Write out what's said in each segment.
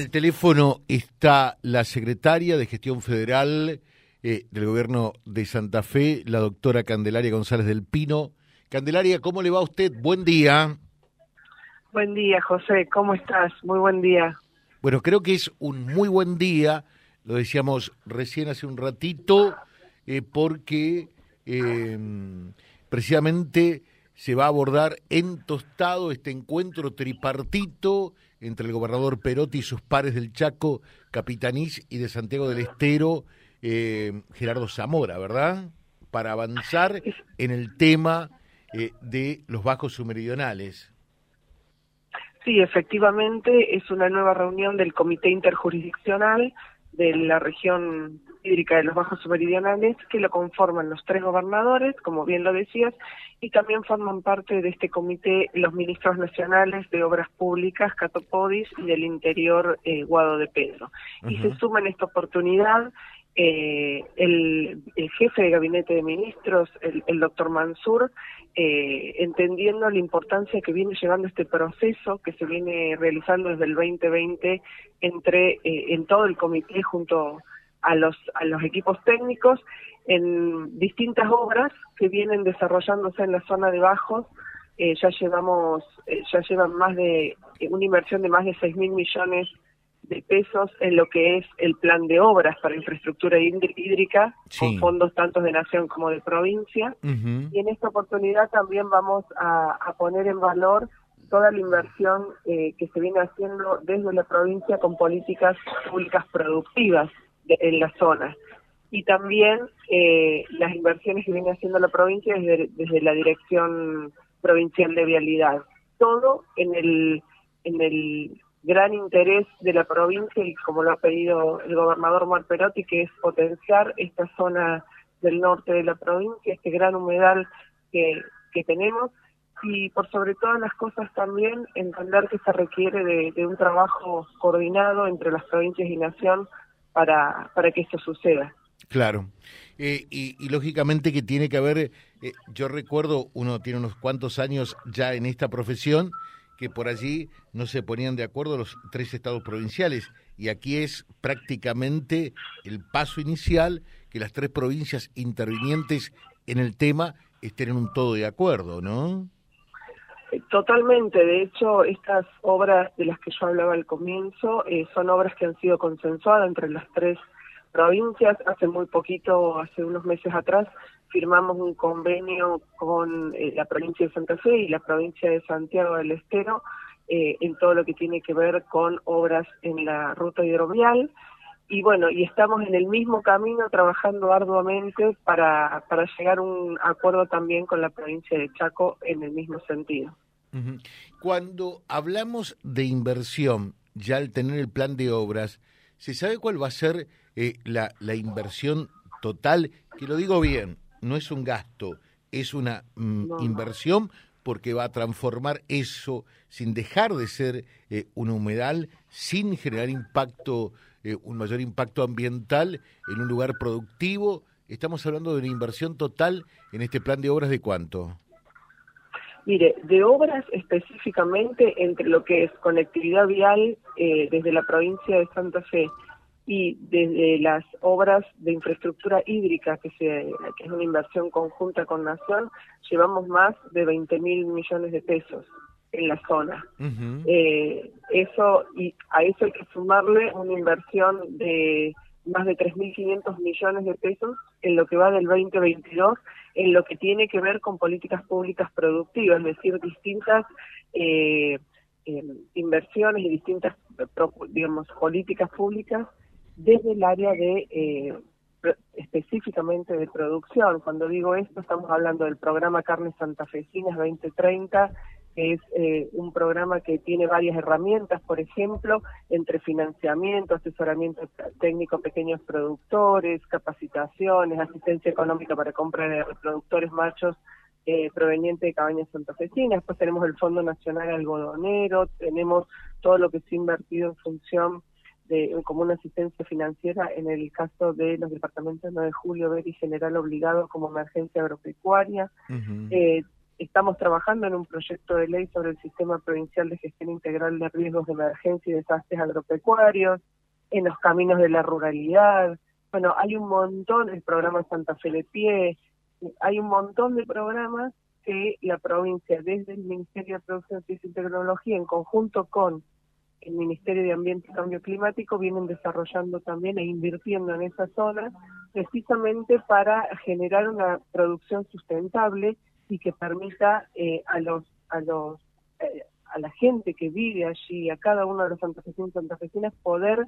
el teléfono está la secretaria de Gestión Federal eh, del Gobierno de Santa Fe, la doctora Candelaria González del Pino. Candelaria, ¿cómo le va a usted? Buen día. Buen día, José. ¿Cómo estás? Muy buen día. Bueno, creo que es un muy buen día, lo decíamos recién hace un ratito, eh, porque eh, precisamente se va a abordar en Tostado este encuentro tripartito entre el gobernador Perotti y sus pares del Chaco, Capitanís y de Santiago del Estero, eh, Gerardo Zamora, ¿verdad? Para avanzar en el tema eh, de los bajos submeridionales. Sí, efectivamente, es una nueva reunión del Comité Interjurisdiccional de la región hídrica de los bajos submeridionales, que lo conforman los tres gobernadores, como bien lo decías, y también forman parte de este comité los ministros nacionales de Obras Públicas, Catopodis, y del Interior, eh, Guado de Pedro. Y se suma en esta oportunidad eh, el, jefe de gabinete de ministros, el, doctor Mansur, eh, entendiendo la importancia que viene llevando este proceso que se viene realizando desde el 2020 entre eh, en todo el comité junto a los a los equipos técnicos en distintas obras que vienen desarrollándose en la zona de bajos. Ya llevamos ya llevan más de una inversión de más de 6 mil millones de pesos en lo que es el plan de obras para infraestructura hídrica, con fondos tanto de nación como de provincia. Y en esta oportunidad también vamos a, poner en valor toda la inversión eh, que se viene haciendo desde la provincia con políticas públicas productivas en la zona. Y también eh, las inversiones que viene haciendo la provincia desde, desde la Dirección Provincial de Vialidad. Todo en el, en el gran interés de la provincia y como lo ha pedido el gobernador Marperotti, que es potenciar esta zona del norte de la provincia, este gran humedal que, que tenemos y por sobre todas las cosas también entender que se requiere de, un trabajo coordinado entre las provincias y nación para, para que esto suceda. Claro. Eh, y, lógicamente que tiene que haber, eh, yo recuerdo, uno tiene unos cuantos años ya en esta profesión, que por allí no se ponían de acuerdo los tres estados provinciales y aquí es prácticamente el paso inicial que las tres provincias intervinientes en el tema estén en un todo de acuerdo, ¿no? Totalmente, de hecho estas obras de las que yo hablaba al comienzo eh, son obras que han sido consensuadas entre las tres provincias. Hace muy poquito, hace unos meses atrás, firmamos un convenio con eh, la provincia de Santa Fe y la provincia de Santiago del Estero eh, en todo lo que tiene que ver con obras en la ruta hidrovial. Y bueno, y estamos en el mismo camino trabajando arduamente para, para llegar a un acuerdo también con la provincia de Chaco en el mismo sentido. Cuando hablamos de inversión, ya al tener el plan de obras, ¿se sabe cuál va a ser eh, la, la inversión total? Que lo digo bien, no es un gasto, es una mm, inversión porque va a transformar eso sin dejar de ser eh, un humedal, sin generar impacto, eh, un mayor impacto ambiental en un lugar productivo. Estamos hablando de una inversión total en este plan de obras de cuánto? Mire, de obras específicamente entre lo que es conectividad vial eh, desde la provincia de Santa Fe y desde las obras de infraestructura hídrica, que, se, que es una inversión conjunta con Nación, llevamos más de 20 mil millones de pesos en la zona. eh, eso y a eso hay que sumarle una inversión de más de 3.500 millones de pesos en lo que va del 2022, en lo que tiene que ver con políticas públicas productivas, es decir, distintas eh, eh inversiones y distintas, digamos, políticas públicas desde el área de eh, específicamente de producción. Cuando digo esto, estamos hablando del programa Carnes Santafesinas 2030, que es eh, un programa que tiene varias herramientas, por ejemplo, entre financiamiento, asesoramiento técnico a pequeños productores, capacitaciones, asistencia económica para compra de reproductores machos eh, proveniente de cabañas santafesinas, después tenemos el Fondo Nacional Algodonero, tenemos todo lo que se ha invertido en función de, como una asistencia financiera en el caso de los departamentos 9 de julio, ver y general obligado como emergencia agropecuaria. eh, Estamos trabajando en un proyecto de ley sobre el Sistema Provincial de Gestión Integral de Riesgos de Emergencia y Desastres Agropecuarios, en los caminos de la ruralidad. Bueno, hay un montón, el programa Santa Fe de Pie, hay un montón de programas que la provincia, desde el Ministerio de Producción, Ciencia y Tecnología, en conjunto con el Ministerio de Ambiente y Cambio Climático, vienen desarrollando también e invirtiendo en esa zona, precisamente para generar una producción sustentable y que permita eh, a los a los eh, a la gente que vive allí, a cada uno de los santafesinos y santafesinas, poder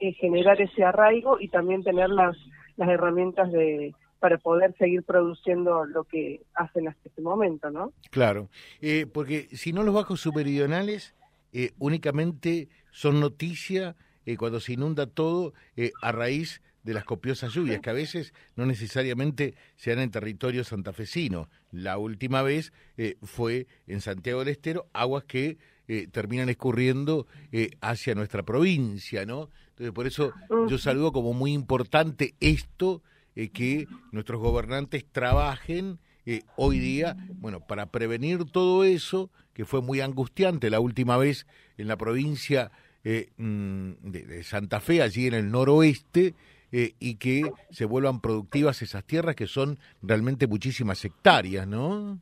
eh, generar ese arraigo y también tener las, las herramientas de para poder seguir produciendo lo que hacen hasta este momento, ¿no? Claro, porque si no los bajos superidionales únicamente son noticia cuando se inunda todo a raíz de las copiosas lluvias, que a veces no necesariamente se dan en territorio santafesino. La última vez eh, fue en Santiago del Estero, aguas que eh, terminan escurriendo eh, hacia nuestra provincia, ¿no? Entonces, por eso yo saludo como muy importante esto, que nuestros gobernantes trabajen hoy día, bueno, para prevenir todo eso, que fue muy angustiante la última vez en la provincia mm, de Santa Fe, allí en el noroeste, eh, y que se vuelvan productivas esas tierras que son realmente muchísimas hectáreas, ¿no?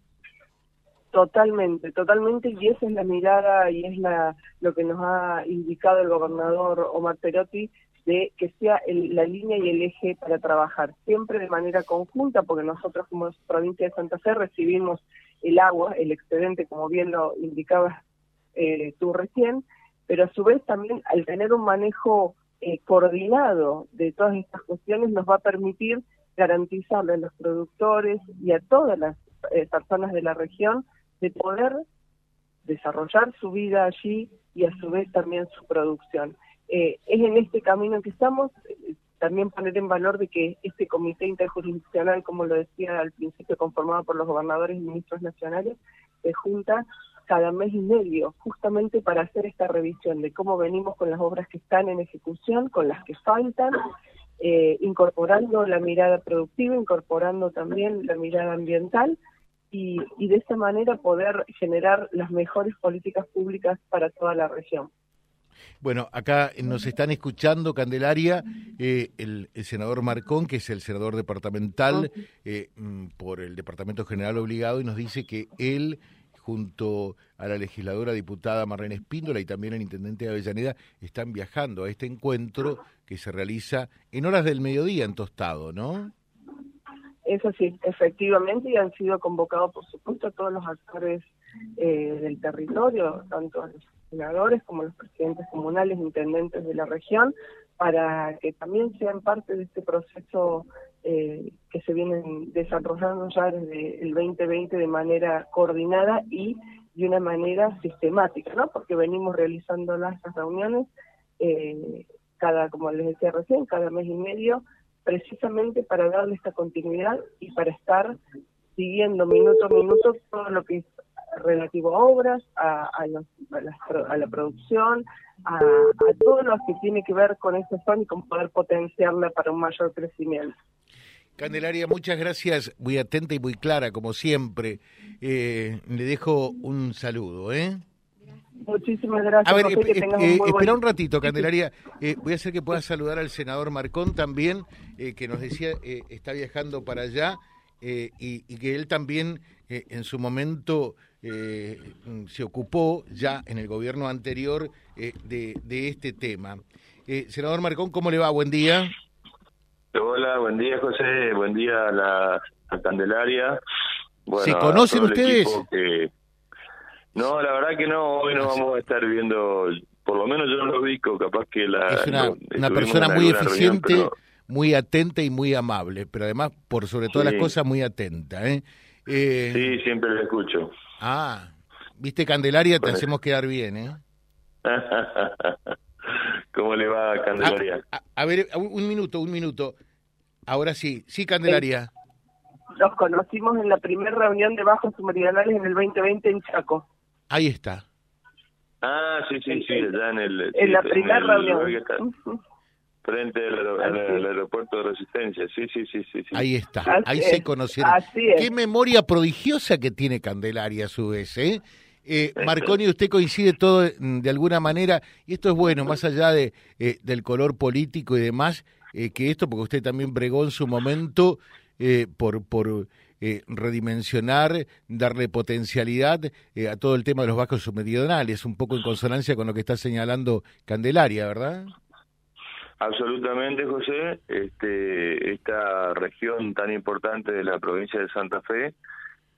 Totalmente, totalmente, y esa es la mirada y es la lo que nos ha indicado el gobernador Omar Perotti de que sea la línea y el eje para trabajar siempre de manera conjunta, porque nosotros como provincia de Santa Fe recibimos el agua, el excedente, como bien lo indicabas eh, tú recién, pero a su vez también al tener un manejo eh, coordinado de todas estas cuestiones nos va a permitir garantizarle a los productores y a todas las eh, personas de la región de poder desarrollar su vida allí y a su vez también su producción. Eh, es en este camino que estamos, también poner en valor de que este comité interjurisdiccional, como lo decía al principio, conformado por los gobernadores y ministros nacionales, se junta cada mes y medio, justamente para hacer esta revisión de cómo venimos con las obras que están en ejecución, con las que faltan, eh, incorporando la mirada productiva, incorporando también la mirada ambiental y, y de esa manera poder generar las mejores políticas públicas para toda la región. Bueno, acá nos están escuchando, Candelaria, eh, el, senador Marcón, que es el senador departamental eh, mm, por el Departamento General Obligado, y nos dice que él junto a la legisladora diputada Marlene Espíndola y también el intendente de Avellaneda, están viajando a este encuentro que se realiza en horas del mediodía en Tostado, ¿no? Eso sí, efectivamente, y han sido convocados, por supuesto, todos los actores eh, del territorio, tanto los senadores como los presidentes comunales, intendentes de la región, para que también sean parte de este proceso eh, que se vienen desarrollando ya desde el 2020 de manera coordinada y de una manera sistemática, ¿no? Porque venimos realizando las reuniones eh, cada, como les decía recién, cada mes y medio, precisamente para darle esta continuidad y para estar siguiendo minuto a minuto todo lo que relativo a obras, a, a, la, producción, a, todo lo que tiene que ver con esta zona y con poder potenciarla para un mayor crecimiento. Candelaria, muchas gracias, muy atenta y muy clara, como siempre. Eh, le dejo un saludo, ¿eh? Muchísimas gracias. A ver, eh, espera un ratito, Candelaria. voy a hacer que pueda saludar al senador Marcón también, que nos decía está viajando para allá y, y, que él también en su momento se ocupó ya en el gobierno anterior de, de este tema. senador Marcón, ¿cómo le va? Buen día. Hola, buen día José, buen día a la Candelaria. ¿Se conocen ustedes? No, la verdad que no, hoy no vamos a estar viendo, por lo menos yo no lo ubico, capaz que la... Es una, persona muy eficiente, muy atenta y muy amable, pero además, por sobre todas las cosas, muy atenta. ¿eh? ¿eh? sí, siempre lo escucho. Ah, viste Candelaria, te hacemos quedar bien, ¿eh? ¿Cómo le va, Candelaria? A, ver, un minuto, un minuto. Ahora sí, sí, Candelaria. Nos conocimos en la primera reunión de bajos submeridionales en el 2020 en Chaco. Ahí está. Ah, sí, sí, sí, ya en el... En la primera reunión. Frente al, aeropuerto de Resistencia, sí, sí, sí, sí. Ahí está, ahí se conocieron. Qué memoria prodigiosa que tiene Candelaria a su vez, ¿eh? Eh, Marconi, usted coincide todo mm, de alguna manera, y esto es bueno, más allá de, eh, del color político y demás, eh, que esto, porque usted también bregó en su momento eh, por, por redimensionar, darle potencialidad a todo el tema de los vascos submeridionales, un poco en consonancia con lo que está señalando Candelaria, ¿verdad? Absolutamente, José. Este, esta región tan importante de la provincia de Santa Fe,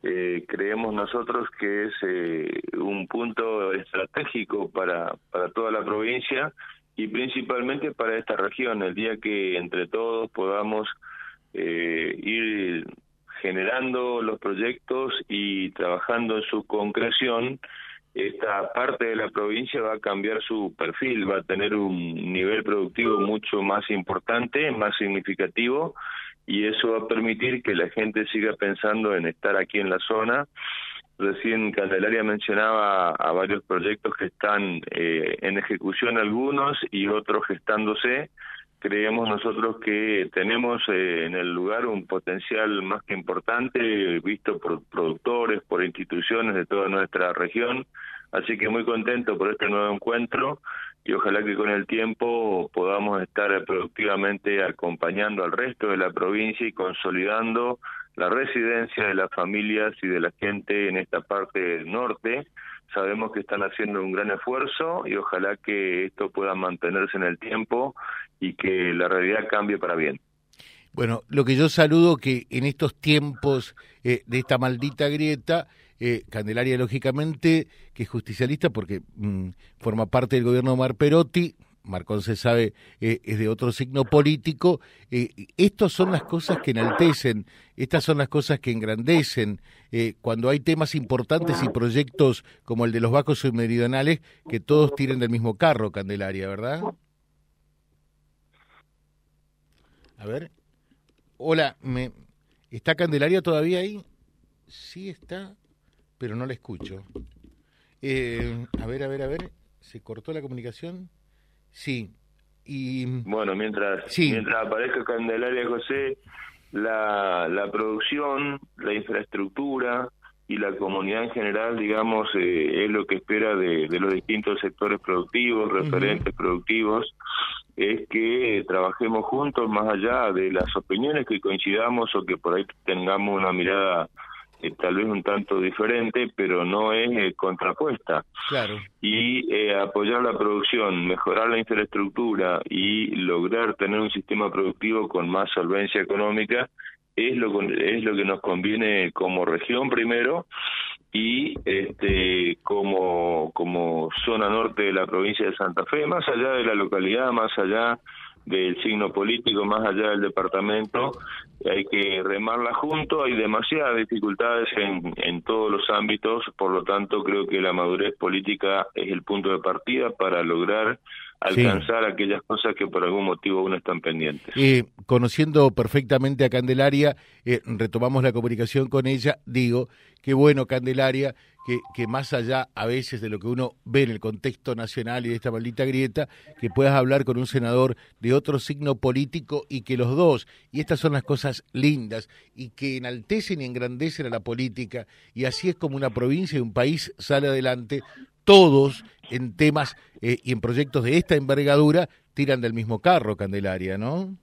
eh, creemos nosotros que es eh, un punto estratégico para, para toda la provincia y principalmente para esta región. El día que entre todos podamos eh, ir generando los proyectos y trabajando en su concreción, esta parte de la provincia va a cambiar su perfil, va a tener un nivel productivo mucho más importante, más significativo y eso va a permitir que la gente siga pensando en estar aquí en la zona. Recién Candelaria mencionaba a varios proyectos que están eh, en ejecución algunos y otros gestándose. Creemos nosotros que tenemos eh, en el lugar un potencial más que importante, visto por productores, por instituciones de toda nuestra región. Así que muy contento por este nuevo encuentro y ojalá que con el tiempo podamos estar productivamente acompañando al resto de la provincia y consolidando la residencia de las familias y de la gente en esta parte del norte. Sabemos que están haciendo un gran esfuerzo y ojalá que esto pueda mantenerse en el tiempo y que la realidad cambie para bien. Bueno, lo que yo saludo que en estos tiempos eh, de esta maldita grieta, eh, Candelaria, lógicamente, que es justicialista porque mm, forma parte del gobierno de Mar Perotti, Marcón se sabe, eh, es de otro signo político. Eh, estas son las cosas que enaltecen, estas son las cosas que engrandecen. Eh, cuando hay temas importantes y proyectos como el de los vacos submeridionales, que todos tiren del mismo carro, Candelaria, ¿verdad? A ver. Hola, ¿me... ¿está Candelaria todavía ahí? Sí está pero no la escucho. Eh, a ver, a ver, a ver, ¿se cortó la comunicación? Sí. Y... Bueno, mientras, mientras aparezca Candelaria José, la, la producción, la infraestructura y la comunidad en general, digamos, eh, es lo que espera de, los distintos sectores productivos, referentes productivos, es que trabajemos juntos más allá de las opiniones que coincidamos o que por ahí tengamos una mirada eh, tal vez un tanto diferente, pero no es eh, contrapuesta. Claro. Y eh, apoyar la producción, mejorar la infraestructura y lograr tener un sistema productivo con más solvencia económica es lo es lo que nos conviene como región primero y este como como zona norte de la provincia de Santa Fe, más allá de la localidad, más allá del signo político más allá del departamento, hay que remarla junto, hay demasiadas dificultades en, en todos los ámbitos, por lo tanto creo que la madurez política es el punto de partida para lograr alcanzar aquellas cosas que por algún motivo aún están pendientes. Eh, conociendo perfectamente a Candelaria, eh, retomamos la comunicación con ella, digo, qué bueno Candelaria, que, más allá a veces de lo que uno ve en el contexto nacional y de esta maldita grieta, que puedas hablar con un senador de otro signo político y que los dos, y estas son las cosas lindas, y que enaltecen y engrandecen a la política, y así es como una provincia y un país sale adelante, todos en temas eh, y en proyectos de esta envergadura tiran del mismo carro, Candelaria, ¿no?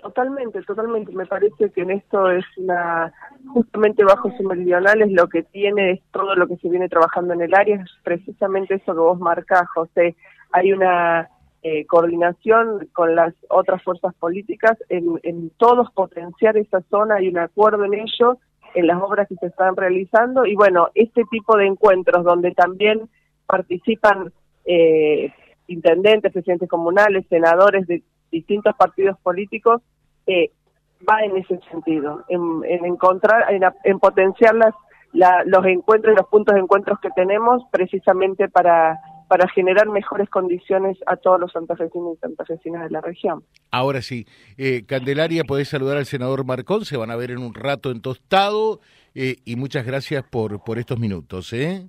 Totalmente, totalmente. Me parece que en esto es una, justamente bajo su meridional es lo que tiene, es todo lo que se viene trabajando en el área, es precisamente eso que vos marcás, José. Hay una eh, coordinación con las otras fuerzas políticas en, en todos potenciar esa zona, hay un acuerdo en ello en las obras que se están realizando y bueno, este tipo de encuentros donde también participan eh, intendentes, presidentes comunales, senadores de distintos partidos políticos, eh, va en ese sentido, en, encontrar, en, en potenciar las, los encuentros, los puntos de encuentros que tenemos precisamente para para generar mejores condiciones a todos los santafesinos y santafesinas de la región. Ahora sí, eh, Candelaria, podés saludar al senador Marcón, se van a ver en un rato en Tostado, eh, y muchas gracias por, por estos minutos. ¿eh?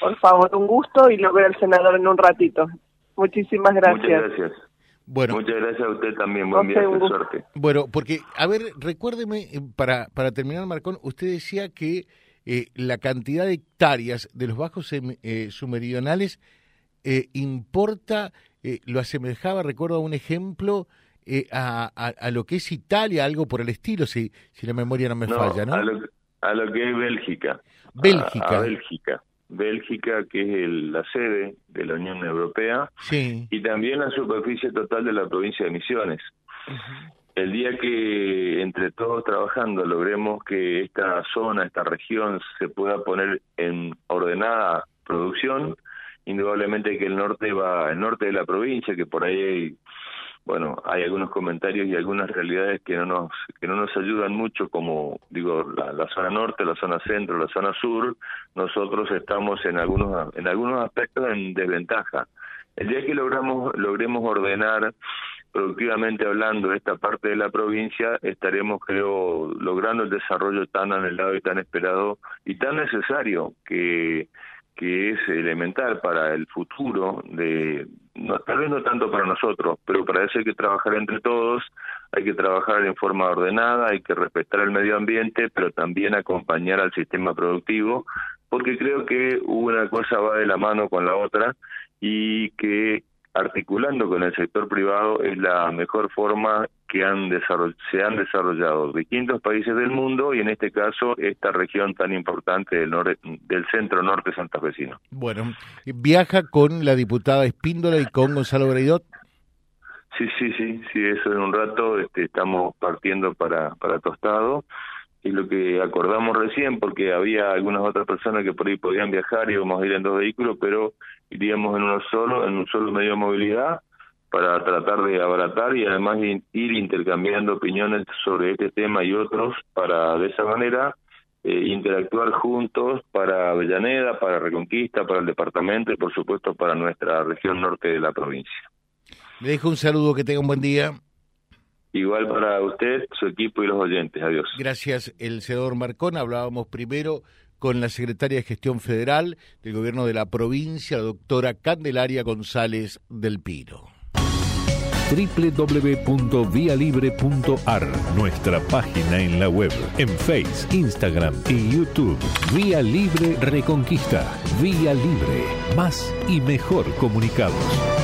Por favor, un gusto y lo veo al senador en un ratito. Muchísimas gracias. Muchas gracias. Bueno, Muchas gracias a usted también, buen día, suerte. Bueno, porque, a ver, recuérdeme, eh, para, para terminar, Marcón, usted decía que eh, la cantidad de hectáreas de los bajos eh, sumeridionales eh, importa, lo asemejaba, recuerdo un ejemplo, a, a, lo que es Italia, algo por el estilo, si, si la memoria no me falla, ¿no? A lo, a lo, que es Bélgica. Bélgica. A, Bélgica. Bélgica, que es la sede de la Unión Europea, sí. y también la superficie total de la provincia de Misiones el día que entre todos trabajando logremos que esta zona, esta región se pueda poner en ordenada producción, indudablemente que el norte va, el norte de la provincia, que por ahí hay, bueno, hay algunos comentarios y algunas realidades que no nos, que no nos ayudan mucho, como digo, la, zona norte, la zona centro, la zona sur, nosotros estamos en algunos, en algunos aspectos en desventaja. El día que logramos, logremos ordenar productivamente hablando esta parte de la provincia, estaremos, creo, logrando el desarrollo tan anhelado y tan esperado y tan necesario que, que es elemental para el futuro de, no, tal vez no tanto para nosotros, pero para eso hay que trabajar entre todos, hay que trabajar en forma ordenada, hay que respetar el medio ambiente, pero también acompañar al sistema productivo, porque creo que una cosa va de la mano con la otra y que articulando con el sector privado es la mejor forma que han se han desarrollado distintos países del mundo y en este caso esta región tan importante del, del centro norte santafesino. Bueno, viaja con la diputada Espíndola y con Gonzalo Breidot. Sí, sí, sí, sí, eso en un rato este, estamos partiendo para, para Tostado y lo que acordamos recién, porque había algunas otras personas que por ahí podían viajar y íbamos a ir en dos vehículos, pero iríamos en uno solo, en un solo medio de movilidad, para tratar de abaratar y además ir intercambiando opiniones sobre este tema y otros, para de esa manera eh, interactuar juntos para Avellaneda, para Reconquista, para el departamento y por supuesto para nuestra región norte de la provincia. Le dejo un saludo, que tenga un buen día. Igual para usted, su equipo y los oyentes. Adiós. Gracias, el senador Marcón. Hablábamos primero con la secretaria de Gestión Federal del Gobierno de la provincia, la doctora Candelaria González del Pino www.vialibre.ar, nuestra página en la web, en Facebook, Instagram y YouTube. Vía Libre Reconquista. Vía Libre. Más y mejor comunicados.